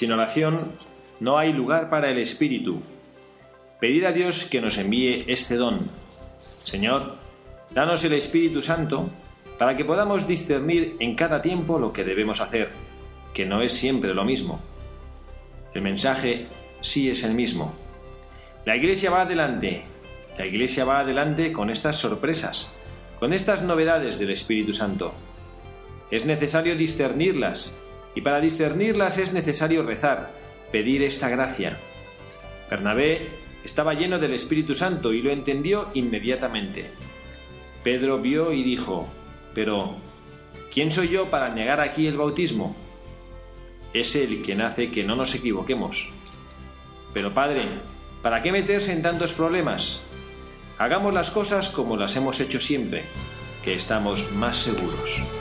Sin oración no hay lugar para el Espíritu. Pedir a Dios que nos envíe este don. Señor, danos el Espíritu Santo para que podamos discernir en cada tiempo lo que debemos hacer, que no es siempre lo mismo. El mensaje sí es el mismo. La Iglesia va adelante. La Iglesia va adelante con estas sorpresas, con estas novedades del Espíritu Santo. Es necesario discernirlas y para discernirlas es necesario rezar, pedir esta gracia. Bernabé estaba lleno del Espíritu Santo y lo entendió inmediatamente. Pedro vio y dijo, pero ¿quién soy yo para negar aquí el bautismo? Es Él quien hace que no nos equivoquemos. Pero Padre, ¿para qué meterse en tantos problemas? Hagamos las cosas como las hemos hecho siempre, que estamos más seguros.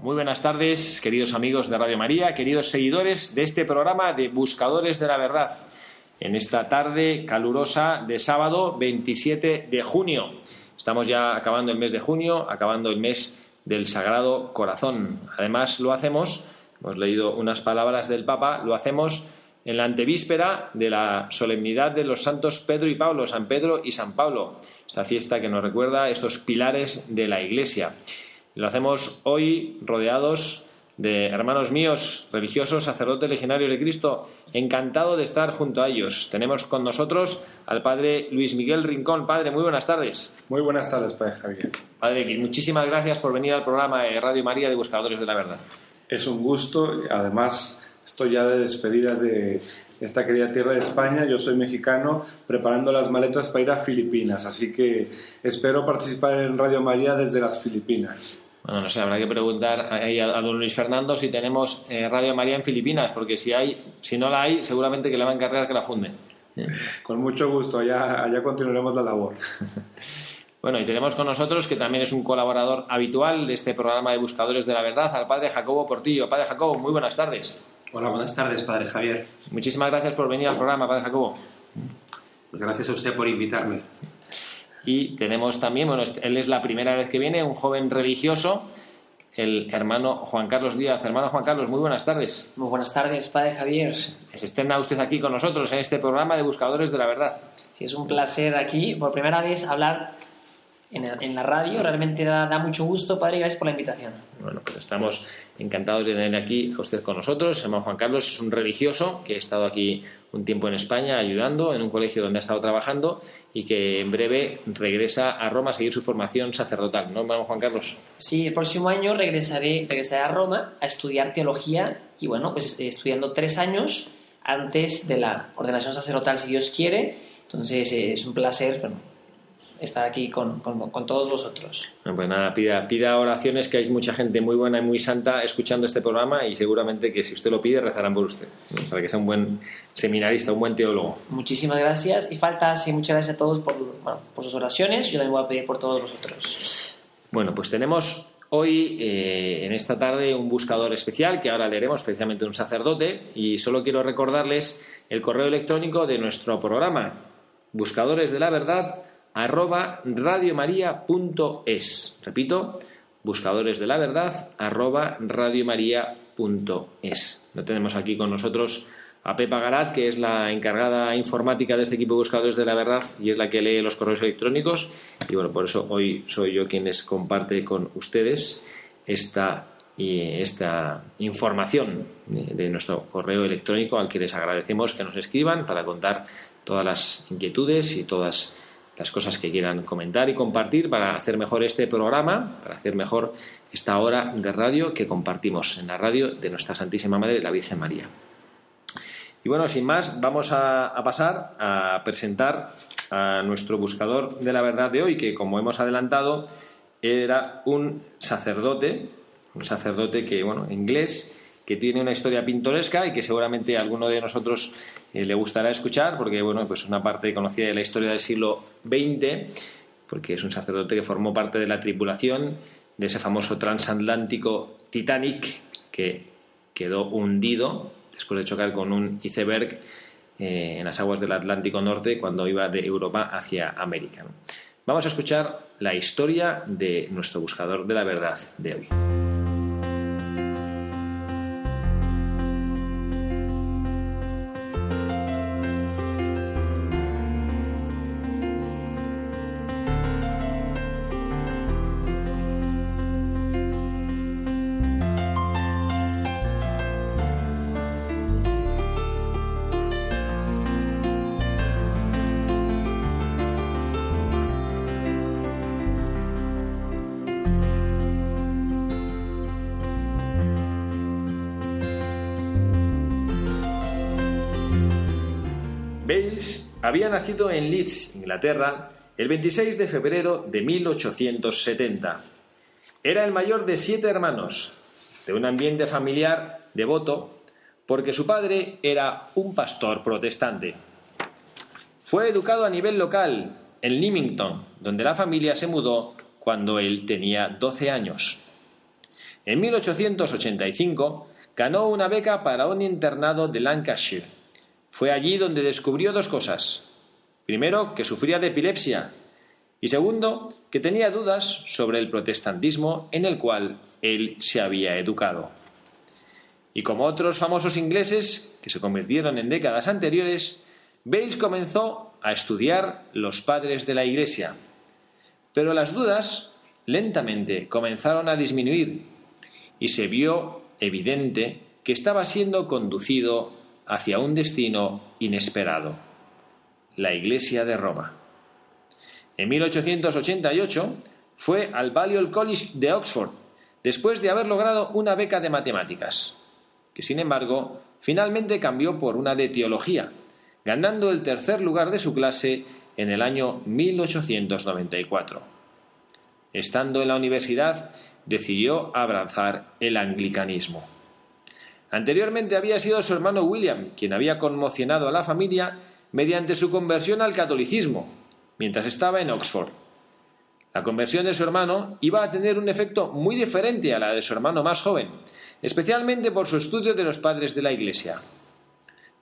Muy buenas tardes, queridos amigos de Radio María, queridos seguidores de este programa de Buscadores de la Verdad. En esta tarde calurosa de sábado 27 de junio. Estamos ya acabando el mes de junio, acabando el mes del Sagrado Corazón. Además, lo hacemos, hemos leído unas palabras del Papa, lo hacemos en la antevíspera de la solemnidad de los santos Pedro y Pablo, San Pedro y San Pablo, esta fiesta que nos recuerda estos pilares de la Iglesia. Lo hacemos hoy rodeados de hermanos míos, religiosos, sacerdotes legionarios de Cristo. Encantado de estar junto a ellos. Tenemos con nosotros al padre Luis Miguel Rincón. Padre, muy buenas tardes. Muy buenas tardes, padre Javier. Padre, muchísimas gracias por venir al programa de Radio María de Buscadores de la Verdad. Es un gusto. Además, estoy ya de despedidas de esta querida tierra de España. Yo soy mexicano, preparando las maletas para ir a Filipinas. Así que espero participar en Radio María desde las Filipinas. Bueno, no sé, habrá que preguntar a, don Luis Fernando si tenemos eh, Radio María en Filipinas, porque si hay, si no la hay, seguramente que le va a encargar que la funden. Con mucho gusto, allá, allá continuaremos la labor. Bueno, y tenemos con nosotros, que también es un colaborador habitual de este programa de Buscadores de la Verdad, al padre Jacobo Portillo. Padre Jacobo, muy buenas tardes. Hola, buenas tardes, padre Javier. Muchísimas gracias por venir al programa, padre Jacobo. Pues gracias a usted por invitarme. Y tenemos también, bueno, él es la primera vez que viene, un joven religioso, el hermano Juan Carlos Díaz. Hermano Juan Carlos, muy buenas tardes. Muy buenas tardes, padre Javier. Se estrena usted aquí con nosotros en este programa de Buscadores de la Verdad. Sí, es un placer aquí, por primera vez, hablar en, la radio. Realmente da, mucho gusto, padre, gracias por la invitación. Bueno, pues estamos encantados de tener aquí a usted con nosotros. Hermano Juan Carlos es un religioso que ha estado aquí un tiempo en España ayudando en un colegio donde ha estado trabajando y que en breve regresa a Roma a seguir su formación sacerdotal, ¿no, hermano Juan Carlos? Sí, el próximo año regresaré, regresaré a Roma a estudiar teología y bueno, pues estudiando tres años antes de la ordenación sacerdotal, si Dios quiere. Entonces es un placer estar aquí con, con- con todos vosotros. Bueno, Pues nada, pida, pida oraciones, que hay mucha gente muy buena y muy santa escuchando este programa y seguramente que si usted lo pide rezarán por usted, ¿no? para que sea un buen seminarista, un buen teólogo. Muchísimas gracias y falta, sí, muchas gracias a todos por, bueno, por sus oraciones. Yo también voy a pedir por todos vosotros. Bueno, pues tenemos hoy, eh, en esta tarde, un buscador especial que ahora leeremos, precisamente un sacerdote, y solo quiero recordarles el correo electrónico de nuestro programa, buscadores de la verdad, arroba radiomaria.es. Repito, buscadores de la verdad, arroba radiomaria.es. Lo tenemos aquí con nosotros a Pepa Garat, que es la encargada informática de este equipo de buscadores de la verdad y es la que lee los correos electrónicos. Y bueno, por eso hoy soy yo quien les comparte con ustedes esta, esta información de nuestro correo electrónico al que les agradecemos que nos escriban para contar todas las inquietudes y todas las cosas que quieran comentar y compartir para hacer mejor este programa, para hacer mejor esta hora de radio que compartimos en la radio de nuestra Santísima Madre, la Virgen María. Y bueno, sin más, vamos a, pasar a presentar a nuestro buscador de la verdad de hoy, que como hemos adelantado, era un sacerdote, un sacerdote que, bueno, inglés, que tiene una historia pintoresca y que seguramente a alguno de nosotros eh, le gustará escuchar, porque, bueno, pues una parte conocida de la historia del siglo XX, porque es un sacerdote que formó parte de la tripulación de ese famoso transatlántico Titanic que quedó hundido después de chocar con un iceberg eh, en las aguas del Atlántico Norte cuando iba de Europa hacia América. Vamos a escuchar la historia de nuestro buscador de la verdad de hoy. Había nacido en Leeds, Inglaterra, el 26 de febrero de 1870. Era el mayor de siete hermanos, de un ambiente familiar devoto, porque su padre era un pastor protestante. Fue educado a nivel local, en Leamington, donde la familia se mudó cuando él tenía 12 años. En 1885 ganó una beca para un internado de Lancashire. Fue allí donde descubrió dos cosas. Primero, que sufría de epilepsia. Y segundo, que tenía dudas sobre el protestantismo en el cual él se había educado. Y como otros famosos ingleses que se convirtieron en décadas anteriores, Bales comenzó a estudiar los padres de la Iglesia. Pero las dudas lentamente comenzaron a disminuir y se vio evidente que estaba siendo conducido hacia un destino inesperado, la Iglesia de Roma. En 1888 fue al Balliol College de Oxford, después de haber logrado una beca de matemáticas, que sin embargo finalmente cambió por una de teología, ganando el tercer lugar de su clase en el año 1894. Estando en la universidad, decidió abrazar el anglicanismo. Anteriormente había sido su hermano William quien había conmocionado a la familia mediante su conversión al catolicismo, mientras estaba en Oxford. La conversión de su hermano iba a tener un efecto muy diferente a la de su hermano más joven, especialmente por su estudio de los padres de la Iglesia.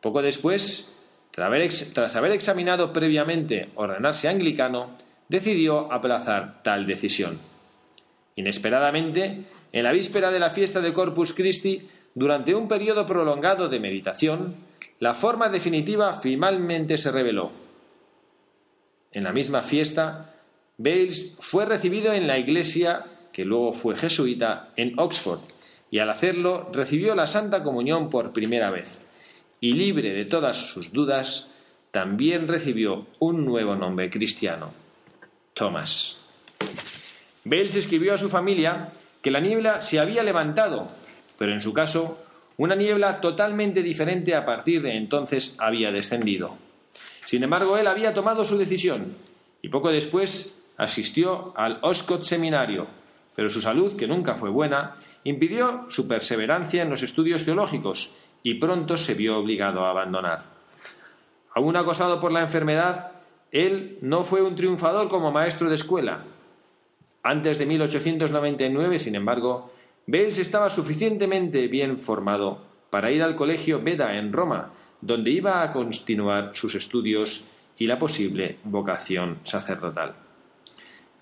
Poco después, tras haber, examinado previamente ordenarse anglicano, decidió aplazar tal decisión. Inesperadamente, en la víspera de la fiesta de Corpus Christi, durante un periodo prolongado de meditación, la forma definitiva finalmente se reveló. En la misma fiesta, Bales fue recibido en la iglesia, que luego fue jesuita, en Oxford, y al hacerlo recibió la Santa Comunión por primera vez, y libre de todas sus dudas, también recibió un nuevo nombre cristiano, Thomas. Bales escribió a su familia que la niebla se había levantado, pero en su caso, una niebla totalmente diferente a partir de entonces había descendido. Sin embargo, él había tomado su decisión y poco después asistió al Oscott Seminario, pero su salud, que nunca fue buena, impidió su perseverancia en los estudios teológicos y pronto se vio obligado a abandonar. Aún acosado por la enfermedad, él no fue un triunfador como maestro de escuela. Antes de 1899, sin embargo, Bales estaba suficientemente bien formado para ir al colegio Beda en Roma, donde iba a continuar sus estudios y la posible vocación sacerdotal.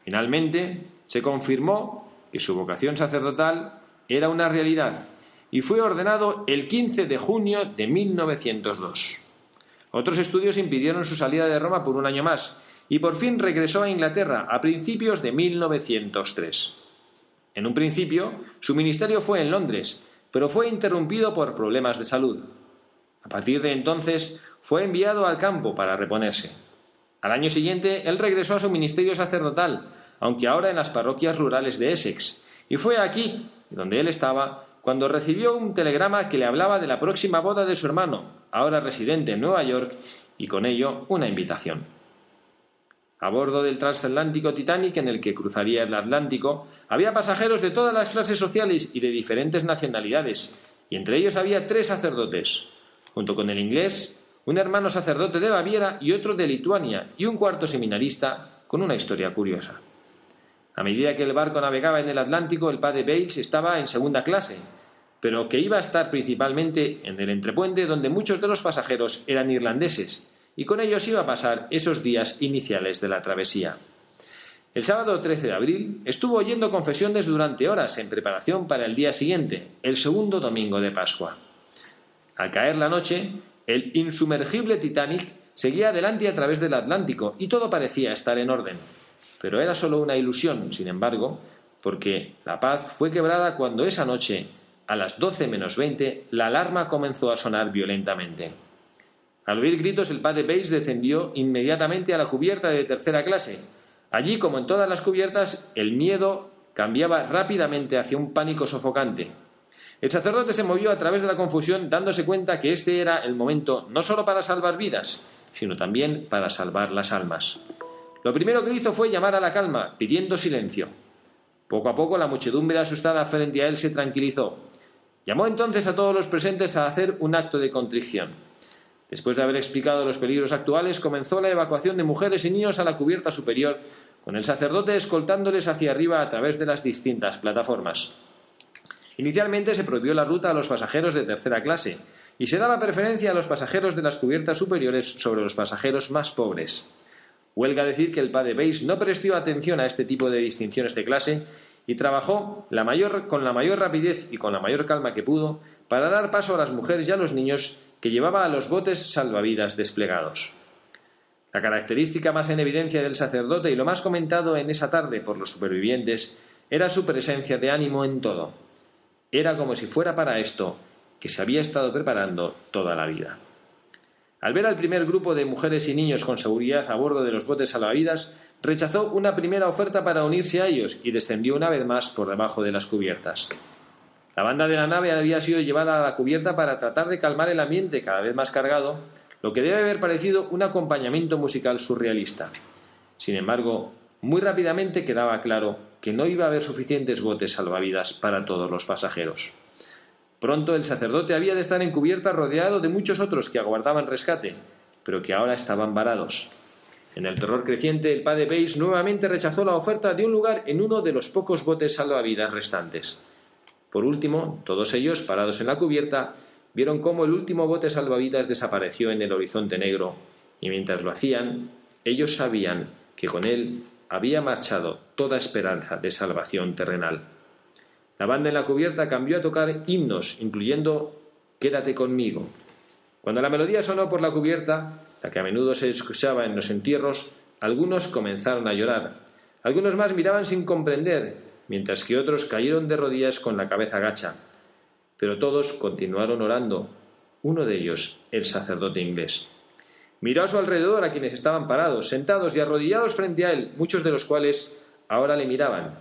Finalmente, se confirmó que su vocación sacerdotal era una realidad y fue ordenado el 15 de junio de 1902. Otros estudios impidieron su salida de Roma por un año más y por fin regresó a Inglaterra a principios de 1903. En un principio, su ministerio fue en Londres, pero fue interrumpido por problemas de salud. A partir de entonces, fue enviado al campo para reponerse. Al año siguiente, él regresó a su ministerio sacerdotal, aunque ahora en las parroquias rurales de Essex, y fue aquí, donde él estaba, cuando recibió un telegrama que le hablaba de la próxima boda de su hermano, ahora residente en Nueva York, y con ello una invitación. A bordo del transatlántico Titanic en el que cruzaría el Atlántico, había pasajeros de todas las clases sociales y de diferentes nacionalidades, y entre ellos había tres sacerdotes, junto con el inglés, un hermano sacerdote de Baviera y otro de Lituania, y un cuarto seminarista con una historia curiosa. A medida que el barco navegaba en el Atlántico, el padre Bales estaba en segunda clase, pero que iba a estar principalmente en el entrepuente donde muchos de los pasajeros eran irlandeses, y con ellos iba a pasar esos días iniciales de la travesía. El sábado 13 de abril estuvo oyendo confesiones durante horas en preparación para el día siguiente, el segundo domingo de Pascua. Al caer la noche, el insumergible Titanic seguía adelante a través del Atlántico y todo parecía estar en orden. Pero era solo una ilusión, sin embargo, porque la paz fue quebrada cuando esa noche, a las doce menos veinte, la alarma comenzó a sonar violentamente. Al oír gritos, el padre Bates descendió inmediatamente a la cubierta de tercera clase. Allí, como en todas las cubiertas, el miedo cambiaba rápidamente hacia un pánico sofocante. El sacerdote se movió a través de la confusión, dándose cuenta que este era el momento no solo para salvar vidas, sino también para salvar las almas. Lo primero que hizo fue llamar a la calma, pidiendo silencio. Poco a poco la muchedumbre asustada frente a él se tranquilizó. Llamó entonces a todos los presentes a hacer un acto de contrición. Después de haber explicado los peligros actuales, comenzó la evacuación de mujeres y niños a la cubierta superior, con el sacerdote escoltándoles hacia arriba a través de las distintas plataformas. Inicialmente se prohibió la ruta a los pasajeros de tercera clase, y se daba preferencia a los pasajeros de las cubiertas superiores sobre los pasajeros más pobres. Huelga decir que el padre Base no prestó atención a este tipo de distinciones de clase y trabajó con la mayor rapidez y con la mayor calma que pudo para dar paso a las mujeres y a los niños que llevaba a los botes salvavidas desplegados. La característica más en evidencia del sacerdote y lo más comentado en esa tarde por los supervivientes era su presencia de ánimo en todo. Era como si fuera para esto que se había estado preparando toda la vida. Al ver al primer grupo de mujeres y niños con seguridad a bordo de los botes salvavidas, rechazó una primera oferta para unirse a ellos y descendió una vez más por debajo de las cubiertas. La banda de la nave había sido llevada a la cubierta para tratar de calmar el ambiente cada vez más cargado, lo que debe haber parecido un acompañamiento musical surrealista. Sin embargo, muy rápidamente quedaba claro que no iba a haber suficientes botes salvavidas para todos los pasajeros. Pronto el sacerdote había de estar en cubierta rodeado de muchos otros que aguardaban rescate, pero que ahora estaban varados. En el terror creciente, el padre Bates nuevamente rechazó la oferta de un lugar en uno de los pocos botes salvavidas restantes. Por último, todos ellos, parados en la cubierta, vieron cómo el último bote salvavidas desapareció en el horizonte negro, y mientras lo hacían, ellos sabían que con él había marchado toda esperanza de salvación terrenal. La banda en la cubierta cambió a tocar himnos, incluyendo Quédate conmigo. Cuando la melodía sonó por la cubierta, la que a menudo se escuchaba en los entierros, algunos comenzaron a llorar. Algunos más miraban sin comprender, mientras que otros cayeron de rodillas con la cabeza gacha. Pero todos continuaron orando, uno de ellos el sacerdote inglés. Miró a su alrededor a quienes estaban parados, sentados y arrodillados frente a él, muchos de los cuales ahora le miraban,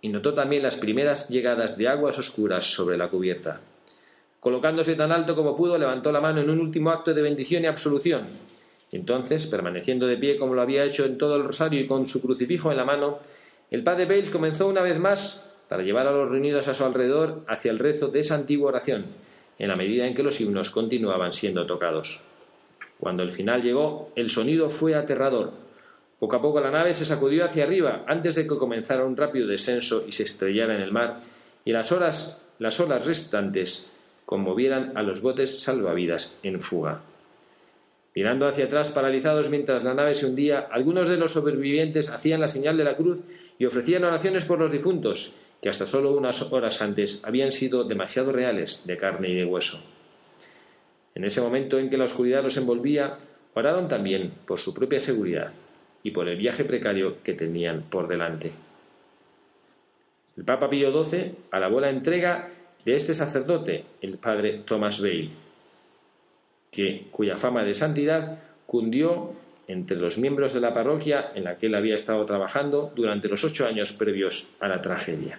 y notó también las primeras llegadas de aguas oscuras sobre la cubierta. Colocándose tan alto como pudo, levantó la mano en un último acto de bendición y absolución, Entonces, permaneciendo de pie como lo había hecho en todo el rosario y con su crucifijo en la mano, el padre Bales comenzó una vez más para llevar a los reunidos a su alrededor hacia el rezo de esa antigua oración, en la medida en que los himnos continuaban siendo tocados. Cuando el final llegó, el sonido fue aterrador. Poco a poco la nave se sacudió hacia arriba antes de que comenzara un rápido descenso y se estrellara en el mar, y las horas, las olas restantes conmovieran a los botes salvavidas en fuga. Mirando hacia atrás, paralizados mientras la nave se hundía, algunos de los sobrevivientes hacían la señal de la cruz y ofrecían oraciones por los difuntos, que hasta solo unas horas antes habían sido demasiado reales de carne y de hueso. En ese momento en que la oscuridad los envolvía, oraron también por su propia seguridad y por el viaje precario que tenían por delante. El Papa Pío XII alabó la entrega de este sacerdote, el padre Thomas Bale, que, cuya fama de santidad cundió entre los miembros de la parroquia en la que él había estado trabajando durante los ocho años previos a la tragedia.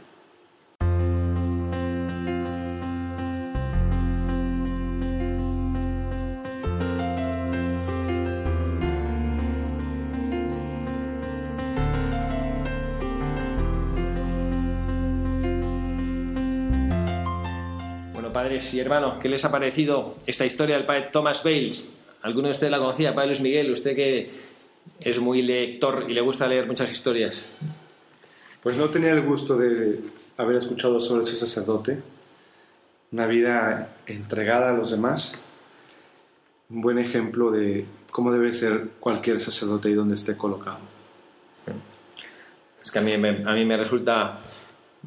Padres y hermanos, ¿qué les ha parecido esta historia del padre Thomas Bales? ¿Alguno de ustedes la conocía? Padre Luis Miguel, usted que es muy lector y le gusta leer muchas historias. Pues no tenía el gusto de haber escuchado sobre ese sacerdote, una vida entregada a los demás, un buen ejemplo de cómo debe ser cualquier sacerdote y donde esté colocado. Es que a mí, a mí me resulta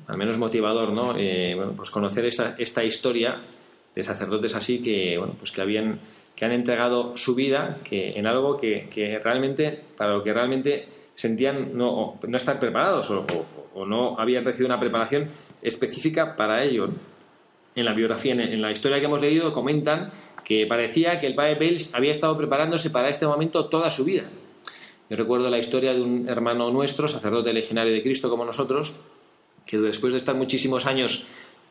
al menos motivador, ¿no? Eh, pues conocer esta, esta historia de sacerdotes así que, bueno, pues que habían que han entregado su vida que, en algo que, que realmente, para lo que realmente sentían no, no estar preparados o, o, no habían recibido una preparación específica para ello. En la biografía, en, la historia que hemos leído, comentan que parecía que el padre Bales había estado preparándose para este momento toda su vida. Yo recuerdo la historia de un hermano nuestro, sacerdote legionario de Cristo como nosotros, que después de estar muchísimos años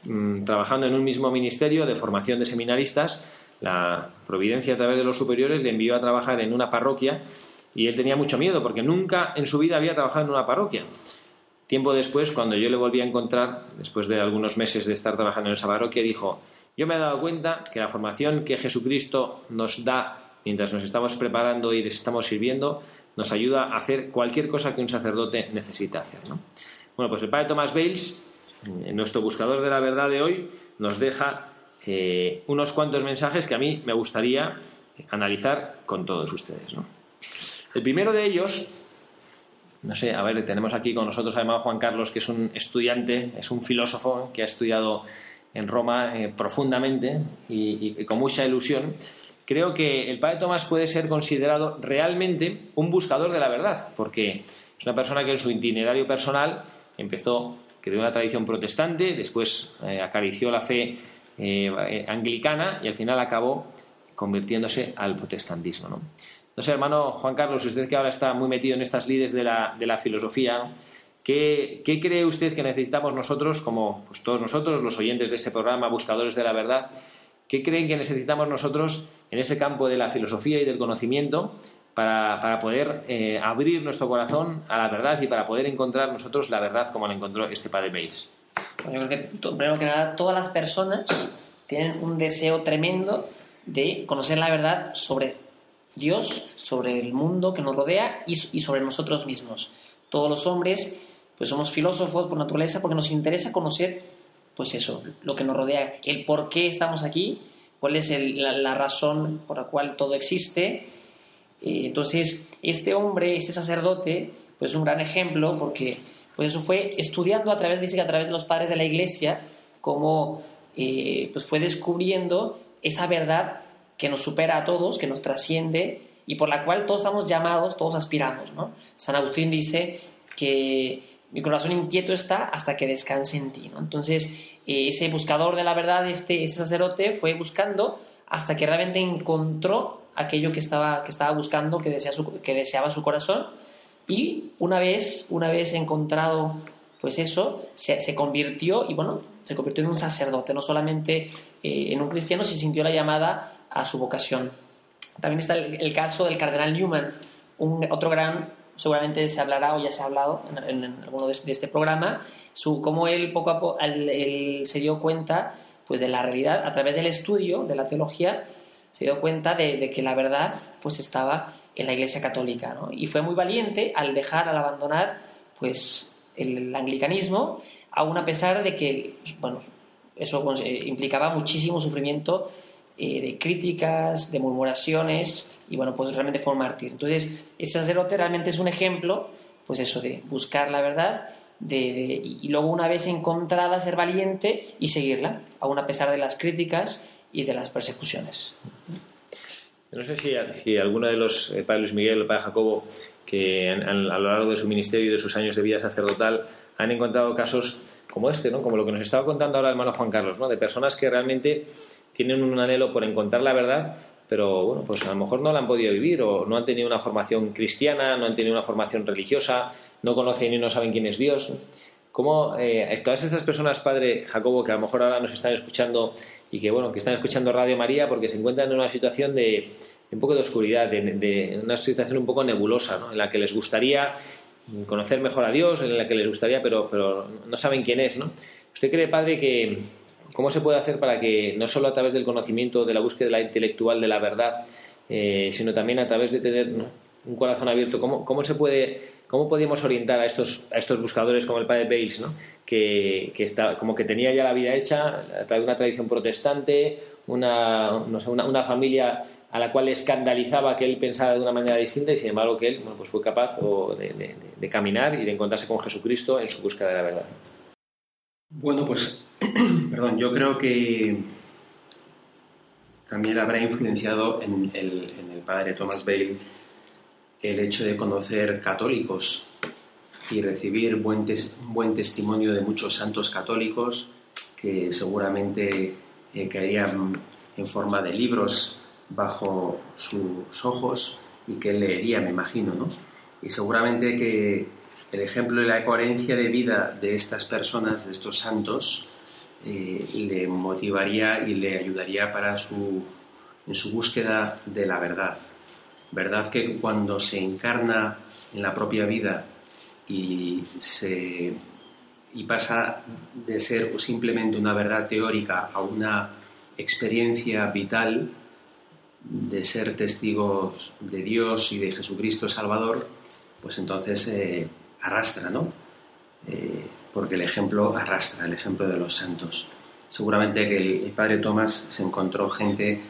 mm, trabajando en un mismo ministerio de formación de seminaristas, la Providencia a través de los superiores le envió a trabajar en una parroquia y él tenía mucho miedo porque nunca en su vida había trabajado en una parroquia. Tiempo después, cuando yo le volví a encontrar, después de algunos meses de estar trabajando en esa parroquia, dijo, yo me he dado cuenta que la formación que Jesucristo nos da mientras nos estamos preparando y les estamos sirviendo, nos ayuda a hacer cualquier cosa que un sacerdote necesita hacer. ¿no? Bueno, pues el padre Thomas Bales, en nuestro buscador de la verdad de hoy, nos deja eh, unos cuantos mensajes que a mí me gustaría analizar con todos ustedes. El primero de ellos, no sé, a ver, tenemos aquí con nosotros además Juan Carlos, que es un estudiante, es un filósofo que ha estudiado en Roma eh, profundamente y con mucha ilusión. Creo que el padre Tomás puede ser considerado realmente un buscador de la verdad, porque es una persona que en su itinerario personal empezó, creó una tradición protestante, después eh, acarició la fe eh, anglicana y al final acabó convirtiéndose al protestantismo. ¿no? sé, hermano Juan Carlos, usted que ahora está muy metido en estas lides de la, de la filosofía, ¿qué, ¿qué, cree usted que necesitamos nosotros, como pues, todos nosotros, los oyentes de este programa, buscadores de la verdad, qué creen que necesitamos nosotros en ese campo de la filosofía y del conocimiento para, poder eh, abrir nuestro corazón a la verdad y para poder encontrar nosotros la verdad como la encontró este padre Base. Pues yo creo que, primero que nada, todas las personas tienen un deseo tremendo de conocer la verdad sobre Dios, sobre el mundo que nos rodea y, y sobre nosotros mismos. Todos los hombres pues somos filósofos por naturaleza porque nos interesa conocer pues eso, lo que nos rodea, el por qué estamos aquí, cuál es la, la razón por la cual todo existe entonces, este hombre, este sacerdote, pues es un gran ejemplo porque pues eso fue estudiando a través, dice que a través de los padres de la iglesia, cómo eh, pues fue descubriendo esa verdad que nos supera a todos, que nos trasciende y por la cual todos estamos llamados, todos aspiramos. ¿no? San Agustín dice que mi corazón inquieto está hasta que descanse en ti. ¿no? Entonces, eh, ese buscador de la verdad, este, ese sacerdote, fue buscando hasta que realmente encontró aquello que estaba, que estaba buscando, que, deseaba su corazón. Y una vez, una vez encontrado pues eso, se, convirtió y bueno, se convirtió en un sacerdote, no solamente eh, en un cristiano, se sintió la llamada a su vocación. También está el, caso del cardenal Newman, un, otro gran, seguramente se hablará o ya se ha hablado en, alguno de, este programa, su, cómo él poco a poco él, se dio cuenta pues, de la realidad a través del estudio de la teología, se dio cuenta de, que la verdad pues, estaba en la Iglesia Católica. ¿no? Y fue muy valiente al dejar, al abandonar pues, el anglicanismo, aún a pesar de que bueno, eso eh, implicaba muchísimo sufrimiento eh, de críticas, de murmuraciones, y bueno, pues realmente fue un mártir. Entonces, sacerdote realmente es un ejemplo, pues eso, de buscar la verdad, de, y luego una vez encontrada ser valiente y seguirla, aún a pesar de las críticas y de las persecuciones. No sé si, alguno de los eh, padres Luis Miguel o padre Jacobo, que a lo largo de su ministerio y de sus años de vida sacerdotal han encontrado casos como este, ¿no? como lo que nos estaba contando ahora el hermano Juan Carlos, ¿no? de personas que realmente tienen un anhelo por encontrar la verdad, pero bueno, pues a lo mejor no la han podido vivir o no han tenido una formación cristiana, no han tenido una formación religiosa, no conocen y no saben quién es Dios. ¿Cómo eh, todas estas personas, Padre Jacobo, que a lo mejor ahora nos están escuchando y que bueno, que están escuchando Radio María porque se encuentran en una situación de, un poco de oscuridad, de, una situación un poco nebulosa, ¿no? en la que les gustaría conocer mejor a Dios, en la que les gustaría, pero, pero no saben quién es, ¿no? ¿Usted cree, Padre, que cómo se puede hacer para que no solo a través del conocimiento, de la búsqueda intelectual de la verdad, eh, sino también a través de tener un corazón abierto, cómo, cómo se puede ¿Cómo podíamos orientar a estos, a estos buscadores como el padre Bales, que, tenía ya la vida hecha una tradición protestante, una, no sé, una, familia a la cual escandalizaba que él pensara de una manera distinta y sin embargo que él pues fue capaz de, de, caminar y de encontrarse con Jesucristo en su búsqueda de la verdad? Bueno, pues, perdón, yo creo que también habrá influenciado en el, en el padre Thomas Bale el hecho de conocer católicos y recibir buen, buen testimonio de muchos santos católicos que seguramente eh, caerían en forma de libros bajo sus ojos y que leería, me imagino, ¿no? Y seguramente que el ejemplo y la coherencia de vida de estas personas, de estos santos, eh, le motivaría y le ayudaría para su, en su búsqueda de la verdad. ¿Verdad que cuando se encarna en la propia vida y, se, y pasa de ser simplemente una verdad teórica a una experiencia vital de ser testigos de Dios y de Jesucristo Salvador, pues entonces eh, arrastra, ¿no? Eh, porque el ejemplo arrastra, el ejemplo de los santos. Seguramente que el padre Tomás se encontró gente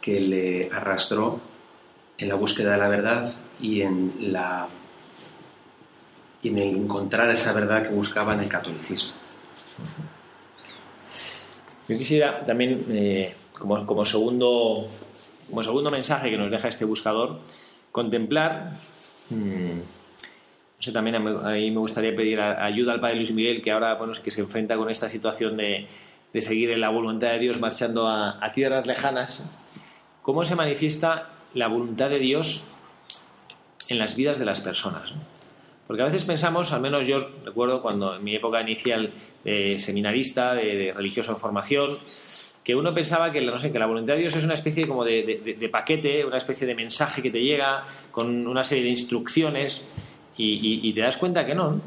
que le arrastró en la búsqueda de la verdad y en, la, en encontrar esa verdad que buscaba en el catolicismo. Yo quisiera también, eh, como, segundo, como segundo mensaje que nos deja este buscador, contemplar, mm, no sé, también a mí me gustaría pedir ayuda al Padre Luis Miguel, que ahora bueno, que se enfrenta con esta situación de, de seguir en la voluntad de Dios marchando a, a tierras lejanas, cómo se manifiesta la voluntad de Dios en las vidas de las personas. Porque a veces pensamos, al menos yo recuerdo cuando en mi época inicial de seminarista, de, religioso en formación, que uno pensaba que, no sé, que la voluntad de Dios es una especie como de, paquete, una especie de mensaje que te llega con una serie de instrucciones y, te das cuenta que no,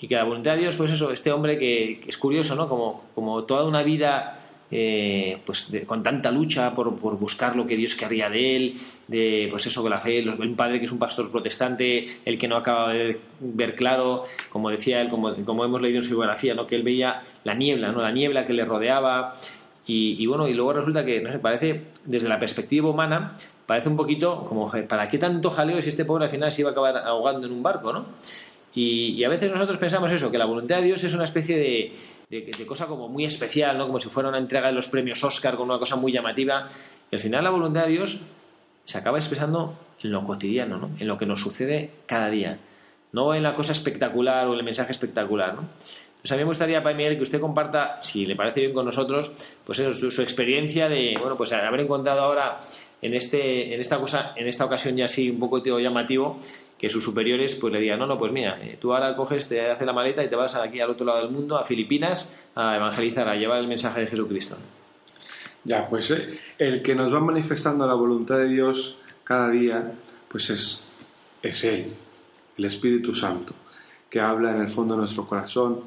Y que la voluntad de Dios, pues eso, este hombre que, que es curioso, ¿no? Como, como toda una vida eh, pues con tanta lucha por, buscar lo que Dios querría de él, de pues eso, con la fe, los, un padre que es un pastor protestante, el que no acaba de ver, claro, como decía él, como, como, hemos leído en su biografía, ¿no? que él veía la niebla, ¿no? la niebla que le rodeaba, y, bueno, y luego resulta que, no sé, parece, desde la perspectiva humana, parece un poquito como, ¿para qué tanto jaleo si este pobre al final se iba a acabar ahogando en un barco, ¿no? Y, y a veces nosotros pensamos eso, que la voluntad de Dios es una especie de, de, cosa como muy especial, ¿no? como si fuera una entrega de los premios Oscar con una cosa muy llamativa. Y al final la voluntad de Dios se acaba expresando en lo cotidiano, ¿no? en lo que nos sucede cada día, no en la cosa espectacular o el mensaje espectacular. ¿no? Entonces a mí me gustaría, Padre que usted comparta, si le parece bien con nosotros, pues eso, su, experiencia de, bueno, pues haber encontrado ahora en, este, en, esta cosa, en esta ocasión ya así un poco llamativo, que sus superiores pues le digan, no, no, pues mira, eh, tú ahora coges, te haces la maleta y te vas aquí al otro lado del mundo, a Filipinas, a evangelizar, a llevar el mensaje de Jesucristo. Ya, pues eh, el que nos va manifestando la voluntad de Dios cada día, pues es, es Él, el Espíritu Santo, que habla en el fondo de nuestro corazón,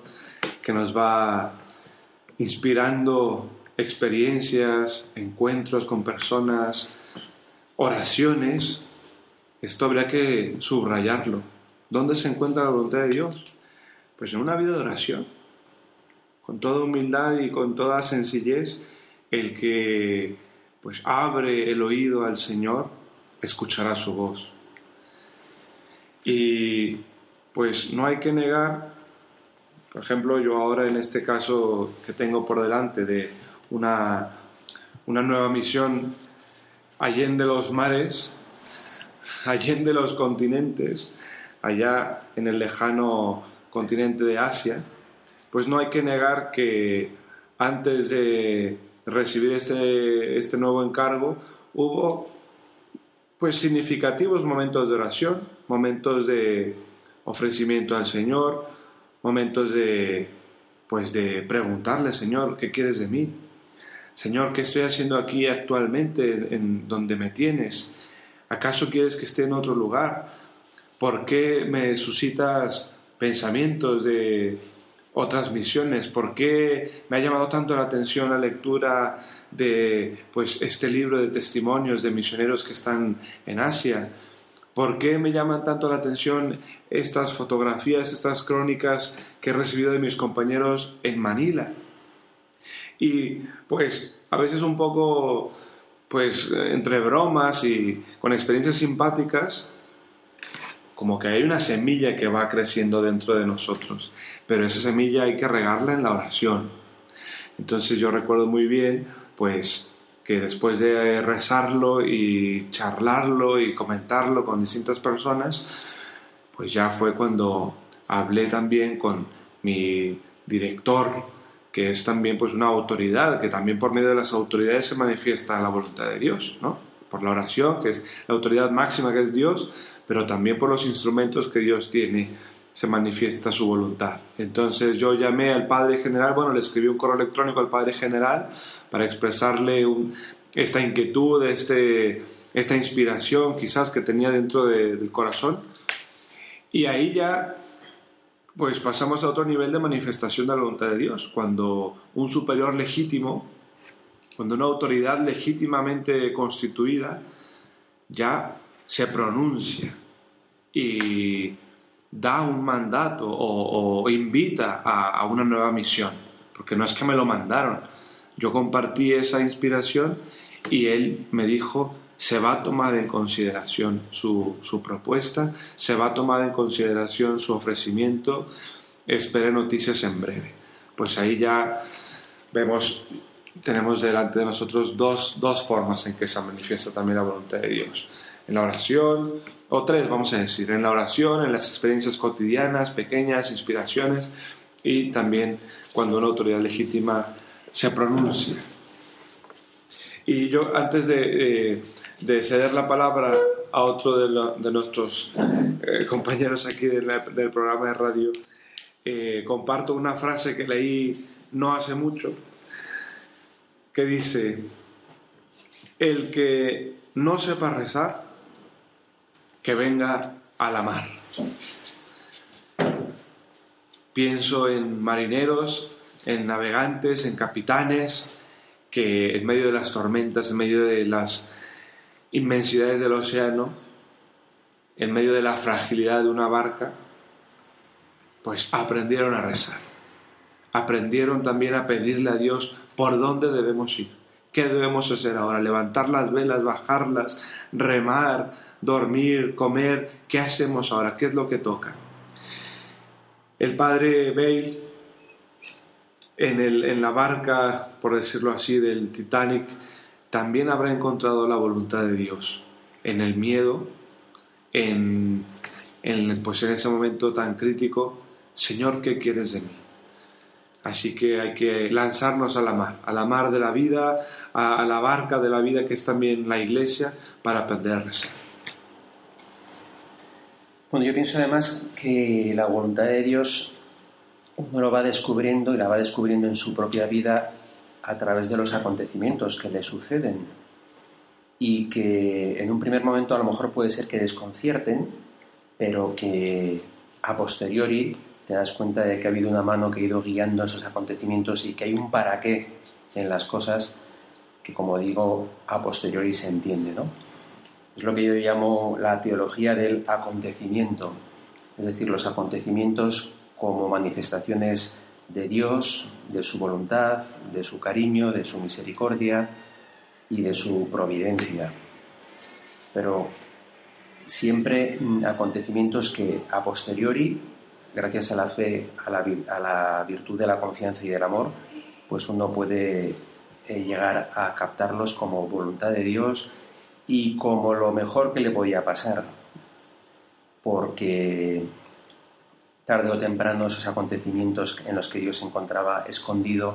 que nos va inspirando experiencias, encuentros con personas, oraciones. Esto habría que subrayarlo. ¿Dónde se encuentra la voluntad de Dios? Pues en una vida de oración, con toda humildad y con toda sencillez, el que pues abre el oído al Señor escuchará su voz. Y pues no hay que negar, por ejemplo, yo ahora en este caso que tengo por delante de una, una nueva misión allende los mares, allende los continentes, allá en el lejano continente de Asia, pues no hay que negar que antes de recibir este, este nuevo encargo hubo pues significativos momentos de oración, momentos de ofrecimiento al Señor, momentos de pues de preguntarle, Señor, ¿qué quieres de mí? Señor, ¿qué estoy haciendo aquí actualmente en donde me tienes? ¿Acaso quieres que esté en otro lugar? ¿Por qué me suscitas pensamientos de otras misiones? ¿Por qué me ha llamado tanto la atención la lectura de pues este libro de testimonios de misioneros que están en Asia? ¿Por qué me llaman tanto la atención estas fotografías, estas crónicas que he recibido de mis compañeros en Manila? Y pues a veces un poco pues entre bromas y con experiencias simpáticas, como que hay una semilla que va creciendo dentro de nosotros, pero esa semilla hay que regarla en la oración. Entonces yo recuerdo muy bien, pues que después de rezarlo y charlarlo y comentarlo con distintas personas, pues ya fue cuando hablé también con mi director, que es también pues una autoridad, que también por medio de las autoridades se manifiesta la voluntad de Dios, ¿no? Por la oración, que es la autoridad máxima que es Dios, pero también por los instrumentos que Dios tiene se manifiesta su voluntad. Entonces yo llamé al Padre General, bueno, le escribí un correo electrónico al Padre General para expresarle esta inquietud, este, esta inspiración quizás que tenía dentro del corazón. Y ahí ya pues pasamos a otro nivel de manifestación de la voluntad de Dios, cuando un superior legítimo, cuando una autoridad legítimamente constituida ya se pronuncia y da un mandato o, invita a, una nueva misión, porque no es que me lo mandaron, yo compartí esa inspiración y él me dijo, se va a tomar en consideración su, su, propuesta, se va a tomar en consideración su ofrecimiento, espere noticias en breve. Pues ahí ya vemos, tenemos delante de nosotros dos, dos formas en que se manifiesta también la voluntad de Dios. En la oración, o tres vamos a decir, en la oración, en las experiencias cotidianas, pequeñas, inspiraciones, y también cuando una autoridad legítima se pronuncia. Y yo antes de, de, ceder la palabra a otro de, de nuestros eh, compañeros aquí del programa de radio, eh, comparto una frase que leí no hace mucho, que dice, el que no sepa rezar, que venga a la mar. Pienso en marineros, en navegantes, en capitanes, que en medio de las tormentas, en medio de las inmensidades del océano, en medio de la fragilidad de una barca, pues aprendieron a rezar. Aprendieron también a pedirle a Dios por dónde debemos ir. ¿Qué debemos hacer ahora? Levantar las velas, bajarlas, remar, dormir, comer. ¿Qué hacemos ahora? ¿Qué es lo que toca? El padre Bale, en, el, en la barca, por decirlo así, del Titanic, también habrá encontrado la voluntad de Dios en el miedo, en, en, pues en ese momento tan crítico, Señor, ¿qué quieres de mí? Así que hay que lanzarnos a la mar, a la mar de la vida, a, la barca de la vida que es también la iglesia, para aprender a. Bueno, yo pienso además que la voluntad de Dios uno lo va descubriendo y la va descubriendo en su propia vida a través de los acontecimientos que le suceden y que en un primer momento a lo mejor puede ser que desconcierten, pero que a posteriori te das cuenta de que ha habido una mano que ha ido guiando esos acontecimientos y que hay un para qué en las cosas que, como digo, a posteriori se entiende. ¿no? Es lo que yo llamo la teología del acontecimiento, es decir, los acontecimientos como manifestaciones de Dios, de su voluntad, de su cariño, de su misericordia y de su providencia. Pero siempre mm, acontecimientos que a posteriori, gracias a la fe, a la, virtud de la confianza y del amor, pues uno puede eh, llegar a captarlos como voluntad de Dios y como lo mejor que le podía pasar. Porque tarde o temprano esos acontecimientos en los que Dios se encontraba escondido,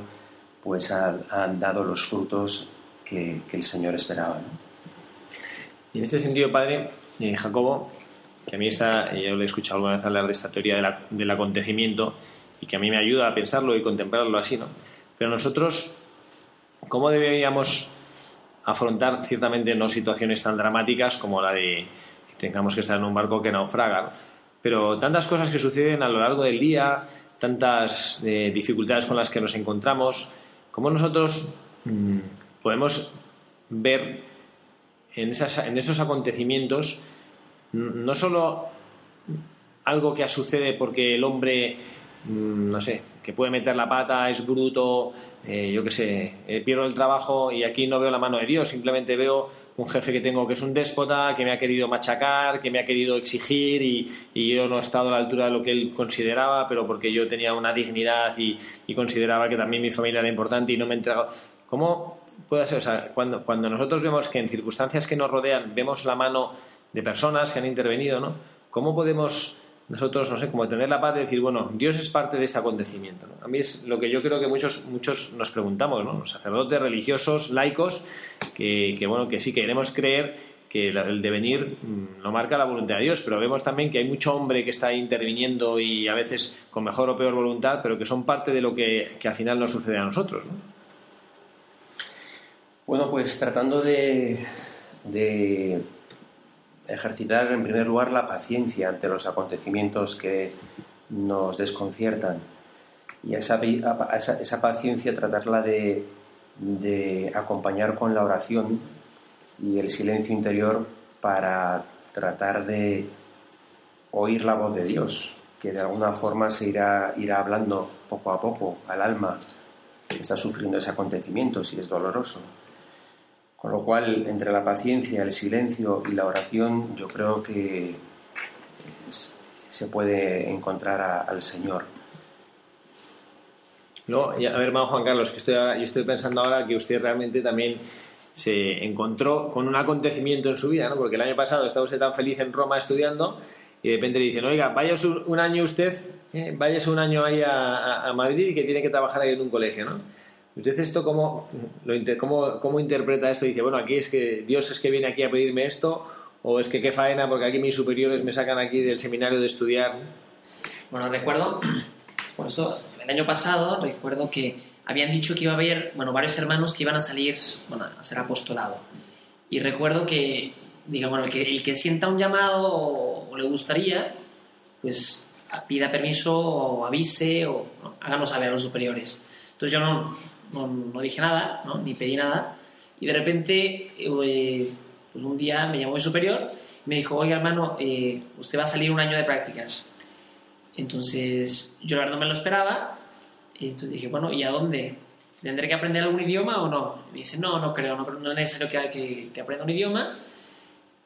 pues han, dado los frutos que, el Señor esperaba. Y en este sentido, Padre, eh, Jacobo, que a mí está, yo le he escuchado alguna vez hablar de esta teoría del acontecimiento y que a mí me ayuda a pensarlo y contemplarlo así, ¿no? Pero nosotros, ¿cómo deberíamos afrontar ciertamente no situaciones tan dramáticas como la de que tengamos que estar en un barco que naufraga? Pero tantas cosas que suceden a lo largo del día, tantas eh, dificultades con las que nos encontramos, ¿cómo nosotros mm, podemos ver en, en esos acontecimientos no solo algo que sucede porque el hombre, mm, no sé, que puede meter la pata, es bruto, eh, yo qué sé, eh, pierdo el trabajo y aquí no veo la mano de Dios, simplemente veo un jefe que tengo que es un déspota, que me ha querido machacar, que me ha querido exigir y, yo no he estado a la altura de lo que él consideraba, pero porque yo tenía una dignidad y, consideraba que también mi familia era importante y no me he entregado. ¿Cómo puede ser? O sea, cuando, cuando nosotros vemos que en circunstancias que nos rodean vemos la mano de personas que han intervenido, ¿no? ¿Cómo podemos nosotros, no sé, como tener la paz de decir, bueno, Dios es parte de este acontecimiento. A mí es lo que yo creo que muchos, muchos nos preguntamos, ¿no? Sacerdotes religiosos, laicos, que, bueno, que sí queremos creer que el devenir no mm, marca la voluntad de Dios, pero vemos también que hay mucho hombre que está interviniendo y a veces con mejor o peor voluntad, pero que son parte de lo que, al final nos sucede a nosotros. ¿no? Bueno, pues tratando de ejercitar en primer lugar la paciencia ante los acontecimientos que nos desconciertan y esa, esa, paciencia tratarla de, de acompañar con la oración y el silencio interior para tratar de oír la voz de Dios, que de alguna forma se irá, irá hablando poco a poco al alma que está sufriendo ese acontecimiento, si es doloroso. Con lo cual, entre la paciencia, el silencio y la oración, yo creo que se puede encontrar al Señor. No, a ver, hermano Juan Carlos, que estoy yo estoy pensando ahora que usted realmente también se encontró con un acontecimiento en su vida, ¿no? Porque el año pasado estaba usted tan feliz en Roma estudiando y de repente le dicen, oiga, vaya un año usted, eh, un año ahí a, a, Madrid y que tiene que trabajar ahí en un colegio, ¿no? Usted esto cómo, lo, cómo, cómo interpreta esto? Dice, bueno, aquí es que Dios es que viene aquí a pedirme esto o es que qué faena porque aquí mis superiores me sacan aquí del seminario de estudiar. Bueno, recuerdo, por eso el año pasado recuerdo que habían dicho que iba a haber, bueno, varios hermanos que iban a salir, bueno, a ser apostolado. Y recuerdo que, digamos, el que, el que sienta un llamado o, le gustaría, pues pida permiso o avise o háganos saber a los superiores. Entonces yo no, no, dije nada, ¿no? ni pedí nada. Y de repente, eh, pues un día me llamó mi superior y me dijo, oiga hermano, eh, usted va a salir un año de prácticas. Entonces yo la verdad no me lo esperaba. Y entonces dije, bueno, ¿y a dónde? ¿Tendré que aprender algún idioma o no? Me dice, no, no creo, no, no es necesario que, que, aprenda un idioma.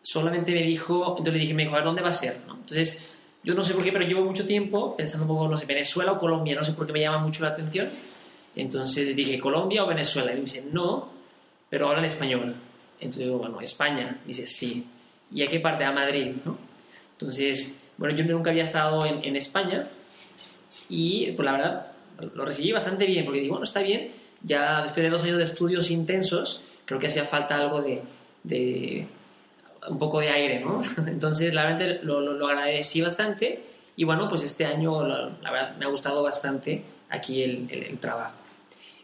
Solamente me dijo, entonces le dije, me dijo, a ver, ¿dónde va a ser? Entonces, yo no sé por qué, pero llevo mucho tiempo pensando un poco, no sé, Venezuela o Colombia, no sé por qué me llama mucho la atención. Entonces dije, ¿Colombia o Venezuela? Y me dice, no, pero hablan español. Entonces digo, bueno, España. dice, sí. ¿Y a qué parte? A Madrid, ¿no? Entonces, bueno, yo nunca había estado en, en España y, pues la verdad, lo recibí bastante bien, porque digo, bueno, está bien, ya después de dos años de estudios intensos, creo que hacía falta algo de, de un poco de aire, ¿no? Entonces, la verdad, lo, lo, agradecí bastante y bueno, pues este año, la, la, verdad, me ha gustado bastante aquí el, el, el trabajo.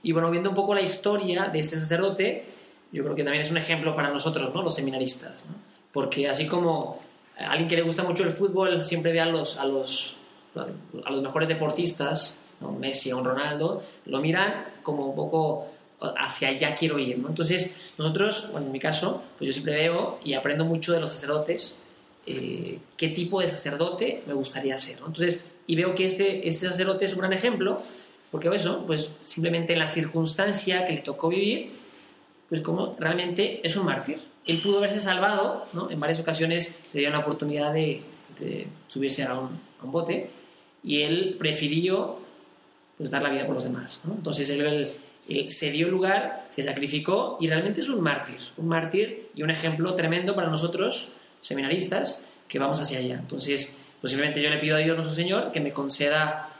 Y bueno, viendo un poco la historia de este sacerdote, yo creo que también es un ejemplo para nosotros, ¿no? Los seminaristas, ¿no? Porque así como a alguien que le gusta mucho el fútbol siempre ve a los, a los, a los mejores deportistas, ¿no? Messi o Ronaldo, lo miran como un poco hacia allá quiero ir, ¿no? Entonces, nosotros, bueno, en mi caso, pues yo siempre veo y aprendo mucho de los sacerdotes, eh, qué tipo de sacerdote me gustaría ser, ¿no? Entonces, y veo que este, este sacerdote es un gran ejemplo, porque eso, pues simplemente en la circunstancia que le tocó vivir, pues como realmente es un mártir. Él pudo haberse salvado, ¿no? En varias ocasiones le dieron la oportunidad de, de subirse a un, a un, bote y él prefirió pues dar la vida por los demás, ¿no? Entonces él, él, él, se dio lugar, se sacrificó y realmente es un mártir, un mártir y un ejemplo tremendo para nosotros, seminaristas, que vamos hacia allá. Entonces, posiblemente yo le pido a Dios nuestro Señor que me conceda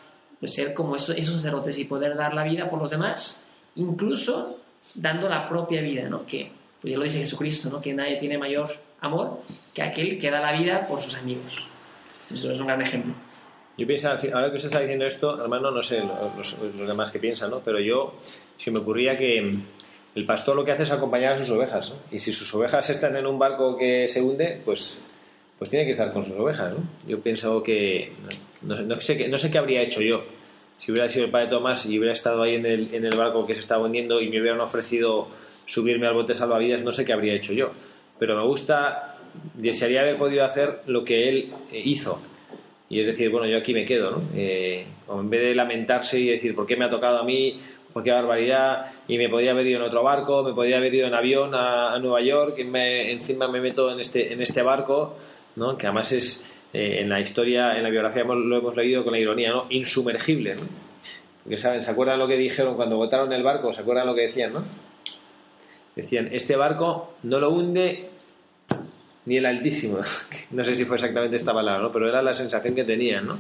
pues, ser como esos, esos sacerdotes y poder dar la vida por los demás, incluso dando la propia vida, ¿no? Que, pues ya lo dice Jesucristo, ¿no? Que nadie tiene mayor amor que aquel que da la vida por sus amigos. Entonces, es un gran ejemplo. Yo pienso, ahora que usted está diciendo esto, hermano, no sé los, los, demás que piensan, ¿no? Pero yo, se me ocurría que el pastor lo que hace es acompañar a sus ovejas, ¿no? Y si sus ovejas están en un barco que se hunde, pues, pues tiene que estar con sus ovejas, ¿no? Yo pienso que, no, no, sé, no sé qué habría hecho yo si hubiera sido el padre Tomás y hubiera estado ahí en el, en el barco que se estaba hundiendo y me hubieran ofrecido subirme al bote salvavidas, no sé qué habría hecho yo. Pero me gusta, desearía haber podido hacer lo que él hizo. Y es decir, bueno, yo aquí me quedo, ¿no? Eh, en vez de lamentarse y decir, ¿por qué me ha tocado a mí? ¿Por qué barbaridad? Y me podía haber ido en otro barco, me podía haber ido en avión a, a Nueva York, y me, encima me meto en este, en este barco, Que además es, eh, en la historia, en la biografía lo hemos leído con la ironía, ¿no? Insumergible, ¿no? Porque saben, ¿se acuerdan lo que dijeron cuando botaron el barco? ¿Se acuerdan lo que decían, no? Decían, este barco no lo hunde ni el altísimo. no sé si fue exactamente esta palabra, ¿no? Pero era la sensación que tenían, ¿no?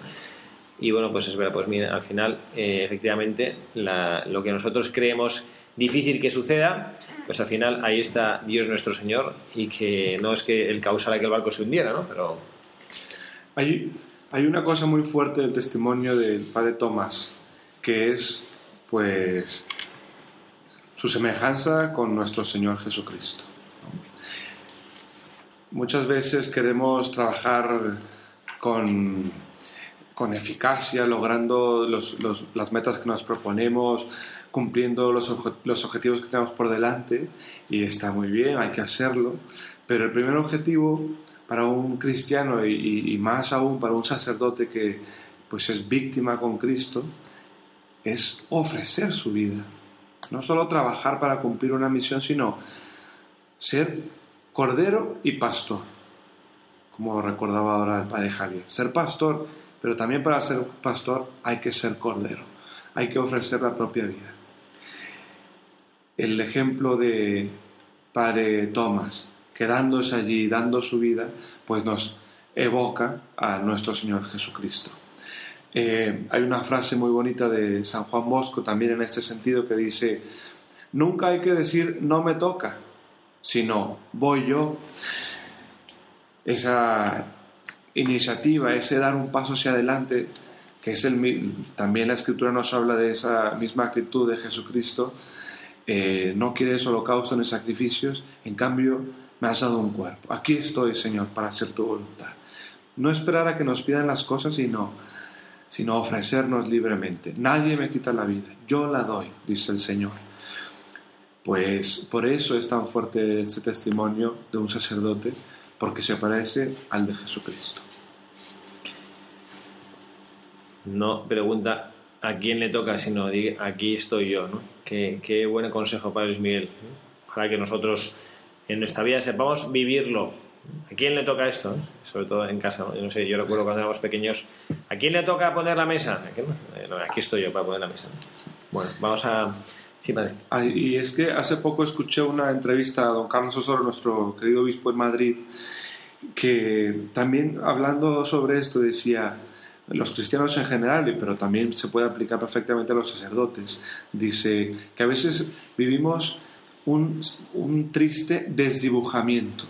Y bueno, pues es verdad, pues mira, al final, eh, efectivamente, la, lo que nosotros creemos difícil que suceda, pues al final ahí está Dios nuestro Señor y que no es que Él causara que el barco se hundiera, ¿no? Pero hay, hay una cosa muy fuerte del testimonio del padre Tomás, que es, pues, su semejanza con nuestro Señor Jesucristo. Muchas veces queremos trabajar con, con eficacia, logrando los, las metas que nos proponemos, cumpliendo los, los objetivos que tenemos por delante, y está muy bien, hay que hacerlo, pero el primer objetivo para un cristiano y, y, más aún para un sacerdote que pues es víctima con Cristo es ofrecer su vida. No solo trabajar para cumplir una misión sino ser cordero y pastor como recordaba ahora el padre Javier. Ser pastor pero también para ser pastor hay que ser cordero. Hay que ofrecer la propia vida el ejemplo de padre Tomás quedándose allí, dando su vida, pues nos evoca a nuestro Señor Jesucristo. Eh, hay una frase muy bonita de San Juan Bosco también en este sentido que dice, nunca hay que decir no me toca, sino voy yo. Esa iniciativa, ese dar un paso hacia adelante, que es el, también la escritura nos habla de esa misma actitud de Jesucristo, eh, no quiere holocausto ni sacrificios, en cambio me has dado un cuerpo. Aquí estoy, Señor, para hacer tu voluntad. No esperar a que nos pidan las cosas, sino, sino ofrecernos libremente. Nadie me quita la vida, yo la doy, dice el Señor. Pues por eso es tan fuerte este testimonio de un sacerdote, porque se parece al de Jesucristo. No pregunta a quién le toca, sino aquí estoy yo. ¿no? Qué, qué buen consejo, Padre Luis Miguel. Ojalá que nosotros en nuestra vida sepamos vivirlo. ¿A quién le toca esto? Sobre todo en casa. ¿no? Yo no sé, yo recuerdo cuando éramos pequeños. ¿A quién le toca poner la mesa? Aquí estoy yo para poner la mesa. Bueno, vamos a. Sí, padre. Y es que hace poco escuché una entrevista a don Carlos Osoro, nuestro querido obispo en Madrid, que también hablando sobre esto decía los cristianos en general, pero también se puede aplicar perfectamente a los sacerdotes. Dice que a veces vivimos un, triste desdibujamiento,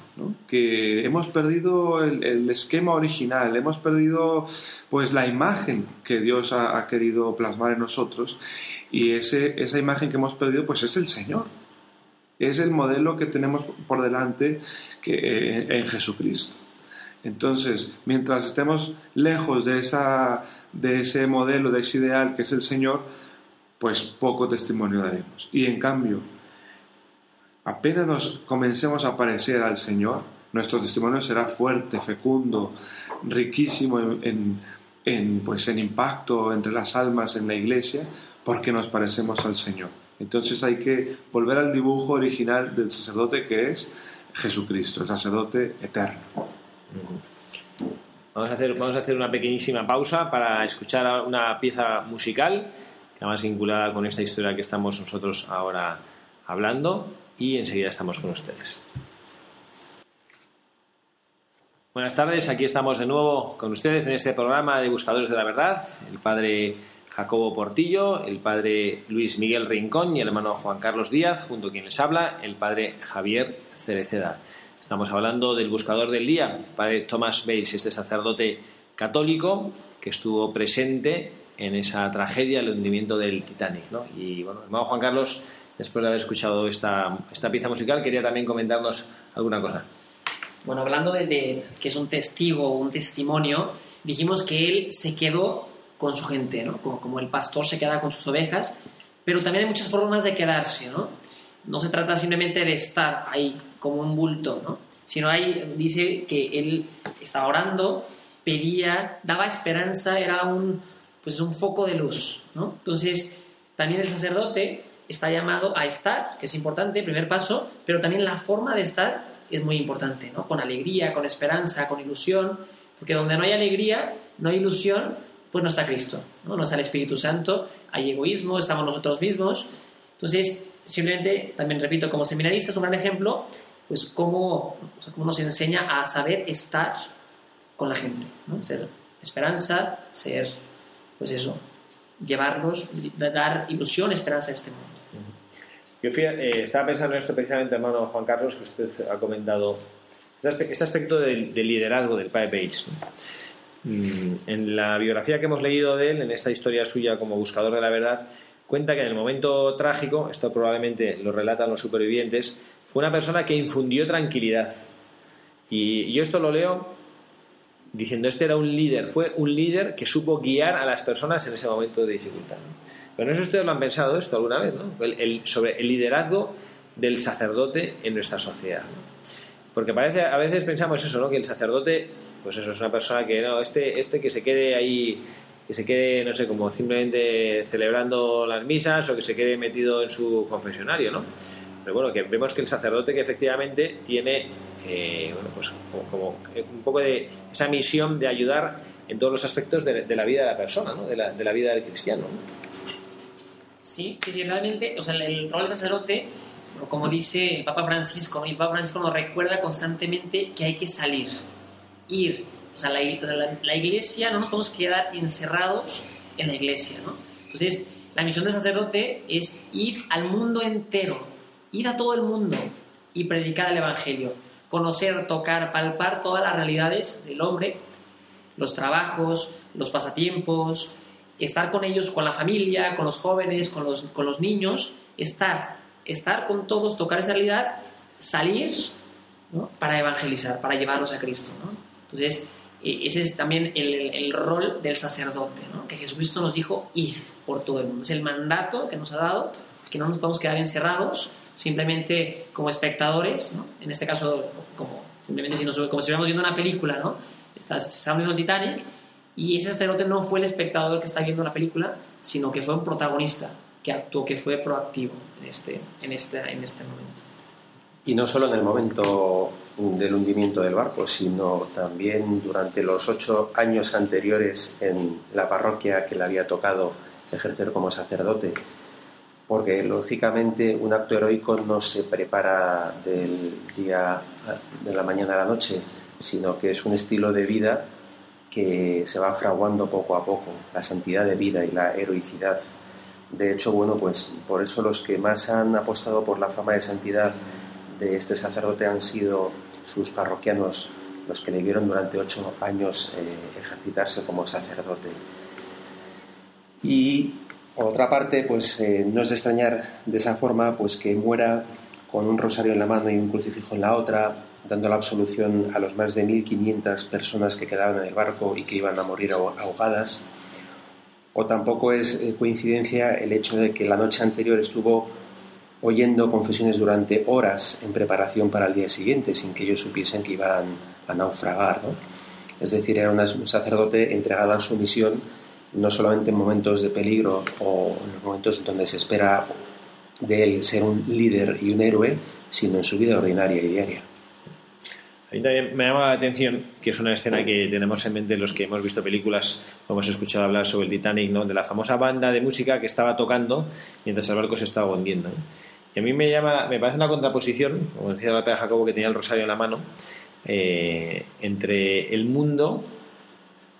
que hemos perdido el, esquema original, hemos perdido pues la imagen que Dios ha, querido plasmar en nosotros y ese, esa imagen que hemos perdido pues es el Señor, es el modelo que tenemos por delante que, eh, en Jesucristo. Entonces, mientras estemos lejos de, esa, de ese modelo, de ese ideal que es el Señor, pues poco testimonio daremos. Y en cambio, apenas nos comencemos a parecer al Señor, nuestro testimonio será fuerte, fecundo, riquísimo en, en, pues, en impacto entre las almas en la iglesia, porque nos parecemos al Señor. Entonces hay que volver al dibujo original del sacerdote que es Jesucristo, el sacerdote eterno. Vamos a, hacer, vamos a hacer una pequeñísima pausa para escuchar una pieza musical, que además vinculada con esta historia que estamos nosotros ahora hablando, y enseguida estamos con ustedes. Buenas tardes, aquí estamos de nuevo con ustedes en este programa de Buscadores de la Verdad, el padre Jacobo Portillo, el padre Luis Miguel Rincón y el hermano Juan Carlos Díaz, junto a quien les habla, el padre Javier Cereceda. Estamos hablando del buscador del día, padre Thomas Bales, este sacerdote católico que estuvo presente en esa tragedia, el hundimiento del Titanic. ¿no? Y bueno, hermano Juan Carlos, después de haber escuchado esta, esta pieza musical, quería también comentarnos alguna cosa. Bueno, hablando de, que es un testigo, un testimonio, dijimos que él se quedó con su gente, ¿no? Como, como, el pastor se queda con sus ovejas, pero también hay muchas formas de quedarse, ¿no? No se trata simplemente de estar ahí como un bulto, ¿no? Sino ahí dice que él estaba orando, pedía, daba esperanza, era un, pues un foco de luz, ¿no? Entonces, también el sacerdote está llamado a estar, que es importante, primer paso, pero también la forma de estar es muy importante, ¿no? Con alegría, con esperanza, con ilusión, porque donde no hay alegría, no hay ilusión, pues no está Cristo, ¿no? No está el Espíritu Santo, hay egoísmo, estamos nosotros mismos. Entonces, simplemente, también repito, como seminarista es un gran ejemplo, pues cómo, cómo nos enseña a saber estar con la gente, ¿no? Ser esperanza, ser, pues eso, llevarlos, dar ilusión, esperanza a este mundo. Yo eh, estaba pensando en esto precisamente, hermano Juan Carlos, que usted ha comentado, este aspecto del, liderazgo del Padre Bates. Mm, en la biografía que hemos leído de él, en esta historia suya como buscador de la verdad, cuenta que en el momento trágico, esto probablemente lo relatan los supervivientes, fue una persona que infundió tranquilidad. Y yo esto lo leo diciendo, este era un líder, fue un líder que supo guiar a las personas en ese momento de dificultad. Pero no sé si ustedes lo han pensado esto alguna vez, ¿no? sobre el liderazgo del sacerdote en nuestra sociedad. Porque parece, a veces pensamos eso, ¿no? Que el sacerdote pues eso es una persona que no, este, este que se quede ahí, que se quede, no sé, como simplemente celebrando las misas o que se quede metido en su confesionario, ¿no? Pero bueno, que vemos que el sacerdote que efectivamente tiene, eh, bueno, pues como, un poco de esa misión de ayudar en todos los aspectos de, la vida de la persona, ¿no? De la, de la vida del cristiano. Sí, sí, sí, realmente, o sea, el rol del sacerdote, como dice el Papa Francisco, el Papa Francisco nos recuerda constantemente que hay que salir, ir. O sea, la, iglesia, no nos podemos quedar encerrados en la iglesia, ¿no? Entonces, la misión del sacerdote es ir al mundo entero, ir a todo el mundo y predicar el Evangelio, conocer, tocar, palpar todas las realidades del hombre, los trabajos, los pasatiempos, estar con ellos, con la familia, con los jóvenes, con los, con los niños, estar, estar con todos, tocar esa realidad, salir para evangelizar, para llevarlos a Cristo. ¿no? Entonces, e, ese es también el, rol del sacerdote, ¿no? que Jesucristo nos dijo, id por todo el mundo. Es el mandato que nos ha dado, que no nos podemos quedar encerrados simplemente como espectadores, en este caso como simplemente si nos, como si estuviéramos viendo una película, ¿no? Estás, viendo el Titanic y ese sacerdote no fue el espectador que está viendo la película, sino que fue un protagonista que actuó, que fue proactivo en este, en este, en este momento. Y no solo en el momento del hundimiento del barco, sino también durante los ocho años anteriores en la parroquia que le había tocado ejercer como sacerdote, porque lógicamente un acto heroico no se prepara del día de la mañana a la noche, sino que es un estilo de vida que se va fraguando poco a poco, la santidad de vida y la heroicidad De hecho, bueno, pues por eso los que más han apostado por la fama de santidad de este sacerdote han sido sus parroquianos, los que le vieron durante ocho años eh, ejercitarse como sacerdote. Y por otra parte, pues eh, no es de extrañar de esa forma pues que muera con un rosario en la mano y un crucifijo en la otra, dando la absolución a los más de 1.500 personas que quedaban en el barco y que iban a morir ahogadas. O tampoco es eh, coincidencia el hecho de que la noche anterior estuvo oyendo confesiones durante horas en preparación para el día siguiente, sin que ellos supiesen que iban a naufragar. Es decir, era un sacerdote entregado a su misión no solamente en momentos de peligro o en los momentos en donde se espera de él ser un líder y un héroe, sino en su vida ordinaria y diaria. A mí también me llama la atención que es una escena que tenemos en mente los que hemos visto películas, como hemos escuchado hablar sobre el Titanic, ¿no? de la famosa banda de música que estaba tocando mientras el barco se estaba hundiendo. Y a mí me llama, me parece una contraposición, como decía la de Jacobo que tenía el rosario en la mano, eh, entre el mundo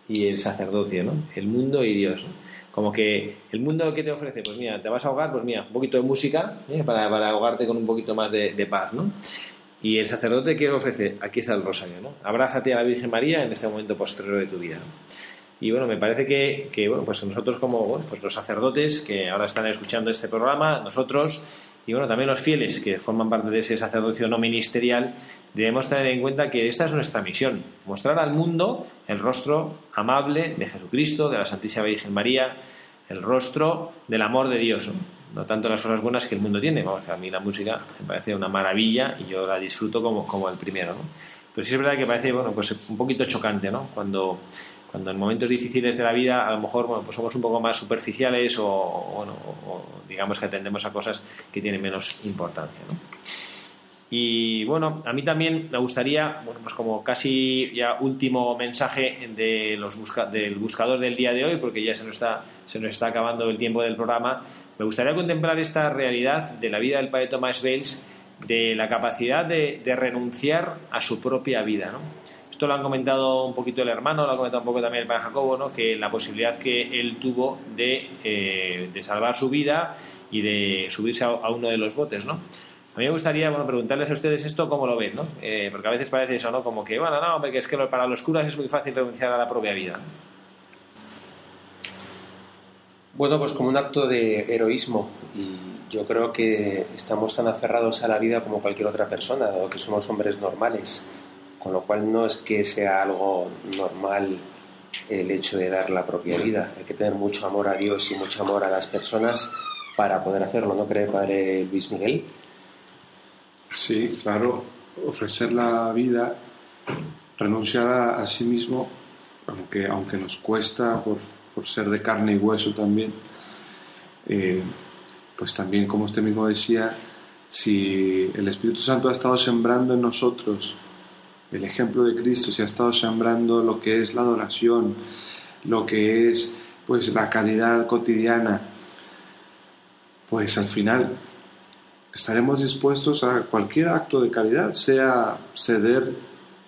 y el sacerdocio, ¿no? El mundo y Dios. Como que el mundo que te ofrece, pues mira, te vas a ahogar, pues mira, un poquito de música ¿eh? para, para, ahogarte con un poquito más de, paz, ¿no? Y el sacerdote que ofrece, aquí está el rosario, ¿no? Abrázate a la Virgen María en este momento posterior de tu vida. Y bueno, me parece que, que, bueno, pues nosotros como pues los sacerdotes que ahora están escuchando este programa, nosotros y bueno, también los fieles que forman parte de ese sacerdocio no ministerial, debemos tener en cuenta que esta es nuestra misión, mostrar al mundo el rostro amable de Jesucristo, de la Santísima Virgen María, el rostro del amor de Dios, no, tanto las cosas buenas que el mundo tiene, vamos, a mí la música me parece una maravilla y yo la disfruto como, como el primero, ¿no? Pero sí es verdad que parece, bueno, pues un poquito chocante, ¿no? Cuando cuando en momentos difíciles de la vida a lo mejor bueno, pues somos un poco más superficiales o, bueno, digamos que atendemos a cosas que tienen menos importancia. Y bueno, a mí también me gustaría, bueno, pues como casi ya último mensaje de los del buscador del día de hoy, porque ya se nos, está, se nos está acabando el tiempo del programa, me gustaría contemplar esta realidad de la vida del padre Thomas Bales, de la capacidad de, de renunciar a su propia vida. ¿no? Esto lo han comentado un poquito el hermano, lo ha comentado un poco también el padre Jacobo, ¿no? que la posibilidad que él tuvo de, eh, de salvar su vida y de subirse a, uno de los botes, ¿no? A mí me gustaría bueno, preguntarles a ustedes esto cómo lo ven, ¿no? Eh, porque a veces parece eso, ¿no? Como que, bueno, no, que es que para los curas es muy fácil renunciar a la propia vida. Bueno, pues como un acto de heroísmo y yo creo que estamos tan aferrados a la vida como cualquier otra persona, dado que somos hombres normales con lo cual no es que sea algo normal el hecho de dar la propia vida. Hay que tener mucho amor a Dios y mucho amor a las personas para poder hacerlo, ¿no cree, Padre Luis Miguel? Sí, claro, ofrecer la vida, renunciar a, sí mismo, aunque, aunque nos cuesta por, ser de carne y hueso también, eh, pues también, como usted mismo decía, si el Espíritu Santo ha estado sembrando en nosotros el ejemplo de Cristo se ha estado sembrando lo que es la adoración, lo que es pues la calidad cotidiana, pues al final estaremos dispuestos a cualquier acto de caridad, sea ceder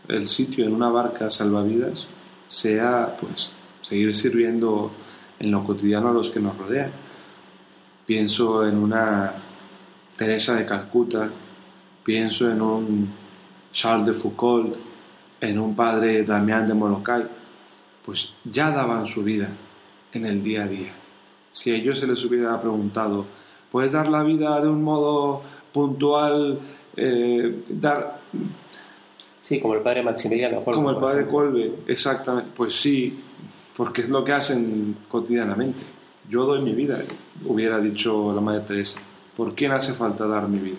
el sitio en una barca salvavidas, sea pues seguir sirviendo en lo cotidiano a los que nos rodean. Pienso en una Teresa de Calcuta, pienso en un Charles de Foucault, en un padre Damián de Molokai, pues ya daban su vida en el día a día. Si a ellos se les hubiera preguntado, ¿puedes dar la vida de un modo puntual? Eh, dar... Sí, como el padre Maximiliano Colbe. Como el padre Colbe, exactamente. Pues sí, porque es lo que hacen cotidianamente. Yo doy mi vida, hubiera dicho la Madre Teresa. ¿Por quién hace falta dar mi vida?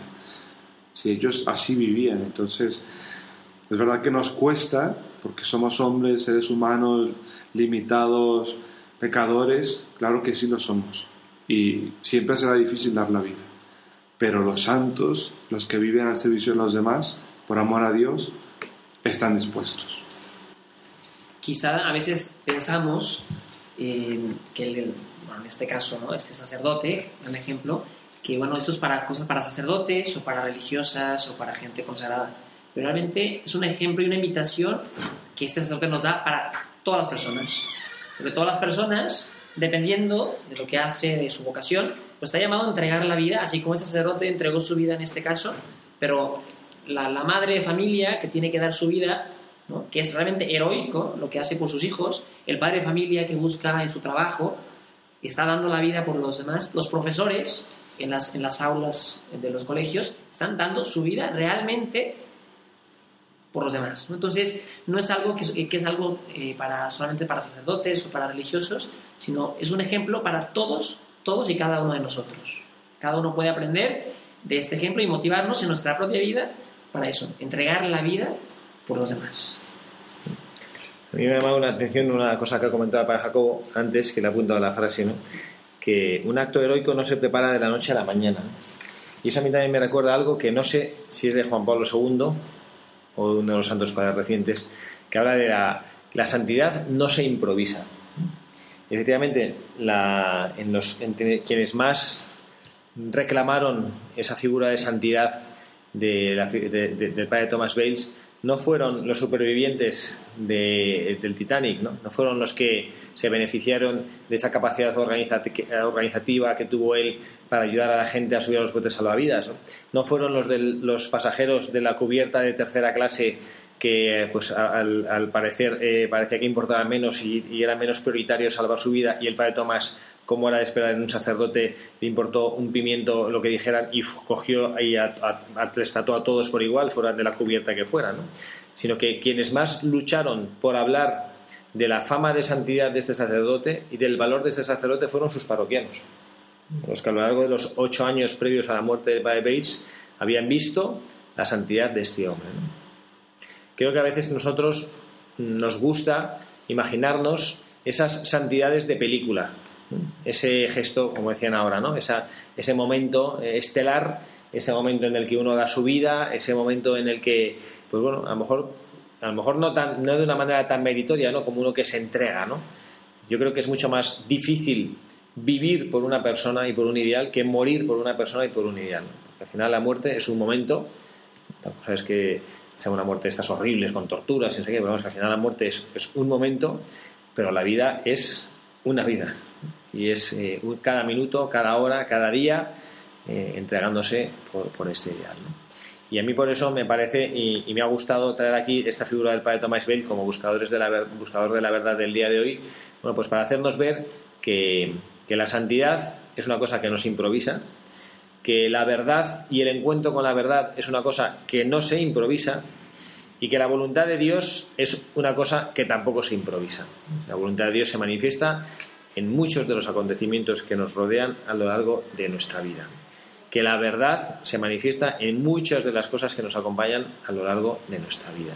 Si ellos así vivían. Entonces, es verdad que nos cuesta, porque somos hombres, seres humanos, limitados, pecadores, claro que sí lo somos. Y siempre será difícil dar la vida. Pero los santos, los que viven al servicio de los demás, por amor a Dios, están dispuestos. Quizá a veces pensamos eh, que en este caso, ¿no? este sacerdote, un ejemplo, que bueno, esto es para cosas para sacerdotes o para religiosas o para gente consagrada. Pero realmente es un ejemplo y una invitación que este sacerdote nos da para todas las personas. Porque todas las personas dependiendo de lo que hace, de su vocación, pues está llamado a entregar la vida, así como ese sacerdote entregó su vida en este caso, pero la, la madre de familia que tiene que dar su vida, ¿no? que es realmente heroico lo que hace por sus hijos, el padre de familia que busca en su trabajo, está dando la vida por los demás, los profesores en las, en las aulas de los colegios están dando su vida realmente por los demás. ¿no? Entonces, no es algo que, que es algo eh, para, solamente para sacerdotes o para religiosos, sino es un ejemplo para todos, todos y cada uno de nosotros. Cada uno puede aprender de este ejemplo y motivarnos en nuestra propia vida para eso, entregar la vida por los demás. A mí me ha llamado la atención una cosa que ha comentado para Jacobo antes, que le ha apuntado la frase, ¿no? Que un acto heroico no se prepara de la noche a la mañana. Y eso a mí también me recuerda algo que no sé si es de Juan Pablo II o de uno de los santos padres recientes, que habla de la, santidad no se improvisa. Efectivamente, los, entre quienes más reclamaron esa figura de santidad de- de- del padre Thomas Bales no fueron los supervivientes de- del Titanic, ¿no? no fueron los que se beneficiaron de esa capacidad organizati- organizativa que tuvo él para ayudar a la gente a subir a los botes salvavidas, no, no fueron los, del- los pasajeros de la cubierta de tercera clase que pues al, al parecer eh, parecía que importaba menos y, y era menos prioritario salvar su vida y el padre Tomás como era de esperar en un sacerdote le importó un pimiento lo que dijeran y cogió y a- a- todos por igual fueran de la cubierta que fueran ¿no? sino que quienes más lucharon por hablar de la fama de santidad de este sacerdote y del valor de este sacerdote fueron sus parroquianos los que a lo largo de los ocho años previos a la muerte de Padre Bates habían visto la santidad de este hombre creo que a veces nosotros nos gusta imaginarnos esas santidades de película. Ese gesto, como decían ahora, ¿no? Ese momento eh, estelar, ese momento en el que uno da su vida, ese momento en el que, pues bueno, a lo mejor, a lo mejor no, tan, no de una manera tan meritoria, ¿no? Como uno que se entrega, ¿no? Yo creo que es mucho más difícil vivir por una persona y por un ideal que morir por una persona y por un ideal. al final la muerte es un momento, tampoco sabes que sea una muerte de estas horribles, con torturas, y no sé qué, pero vamos, al final la muerte es, es un momento, pero la vida es una vida. Y es eh, cada minuto, cada hora, cada día, eh, entregándose por, este ideal. Y a mí por eso me parece y, me ha gustado traer aquí esta figura del padre Thomas Bale como buscadores de la, buscador de la verdad del día de hoy, bueno, pues para hacernos ver que, que la santidad es una cosa que no se improvisa, que la verdad y el encuentro con la verdad es una cosa que no se improvisa y que la voluntad de Dios es una cosa que tampoco se improvisa. La voluntad de Dios se manifiesta en muchos de los acontecimientos que nos rodean a lo largo de nuestra vida. Que la verdad se manifiesta en muchas de las cosas que nos acompañan a lo largo de nuestra vida.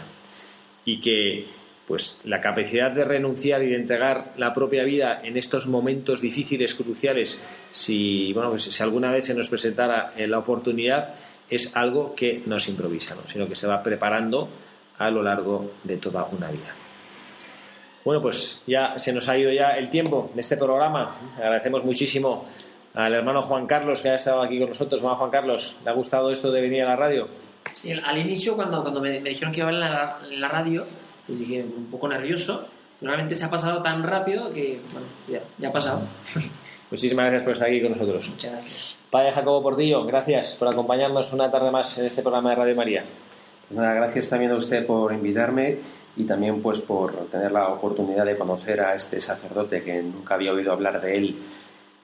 Y que pues la capacidad de renunciar y de entregar la propia vida en estos momentos difíciles, cruciales, si, bueno, pues si alguna vez se nos presentara eh, la oportunidad, es algo que no se improvisa, ¿no? sino que se va preparando a lo largo de toda una vida. Bueno, pues ya se nos ha ido ya el tiempo de este programa. Agradecemos muchísimo al hermano Juan Carlos que ha estado aquí con nosotros. Hermano Juan Carlos, ¿le ha gustado esto de venir a la radio? Sí, al- inicio, cuando, cuando me, me dijeron que iba a hablar en la, radio, pues dije un poco nervioso. Realmente se ha pasado tan rápido que, bueno, ya, ya ha pasado. Muchísimas gracias por estar aquí con nosotros. Muchas gracias. Padre Jacobo Portillo, gracias por acompañarnos una tarde más en este programa de Radio María. Pues nada, gracias también a usted por invitarme y también pues por tener la oportunidad de conocer a este sacerdote que nunca había oído hablar de él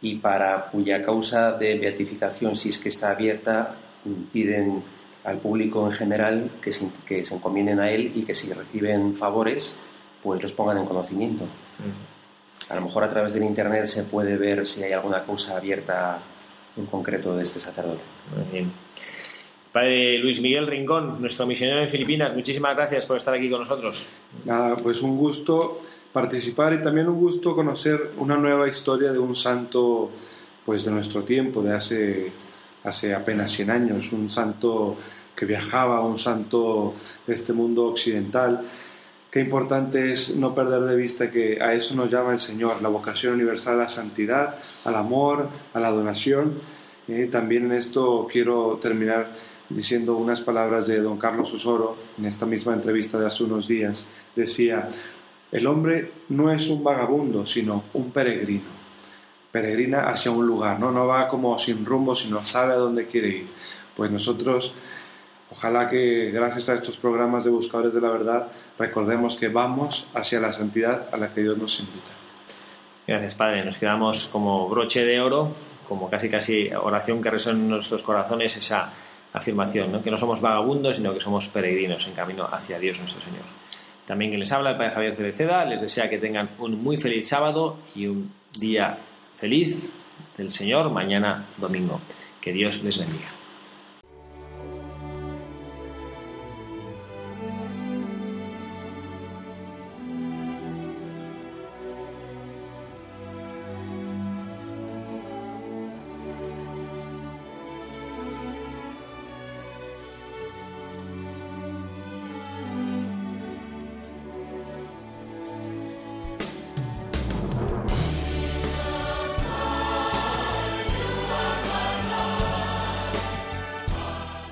y para cuya causa de beatificación, si es que está abierta, piden al público en general que se, que se encomienden a él y que si reciben favores, pues los pongan en conocimiento. A lo mejor a través del Internet se puede ver si hay alguna causa abierta en concreto de este sacerdote. Muy bien. Padre Luis Miguel Rincón, nuestro misionero en Filipinas, muchísimas gracias por estar aquí con nosotros. Nada, pues un gusto participar y también un gusto conocer una nueva historia de un santo pues de nuestro tiempo, de hace, hace apenas 100 años, un santo que viajaba, un santo de este mundo occidental. Qué importante es no perder de vista que a eso nos llama el Señor, la vocación universal a la santidad, al amor, a la donación. Eh, también en esto quiero terminar diciendo unas palabras de don Carlos Osoro en esta misma entrevista de hace unos días. Decía, el hombre no es un vagabundo, sino un peregrino. peregrina hacia un lugar, ¿no? No va como sin rumbo, sino sabe a dónde quiere ir. Pues nosotros, ojalá que gracias a estos programas de Buscadores de la Verdad, recordemos que vamos hacia la santidad a la que Dios nos invita. Gracias, Padre. Nos quedamos como broche de oro, como casi casi oración que resuena en nuestros corazones esa afirmación, ¿no? que no somos vagabundos, sino que somos peregrinos en camino hacia Dios nuestro Señor. También quien les habla, el Padre Javier Cereceda, les desea que tengan un muy feliz sábado y un día feliz del Señor mañana domingo. Que Dios les bendiga.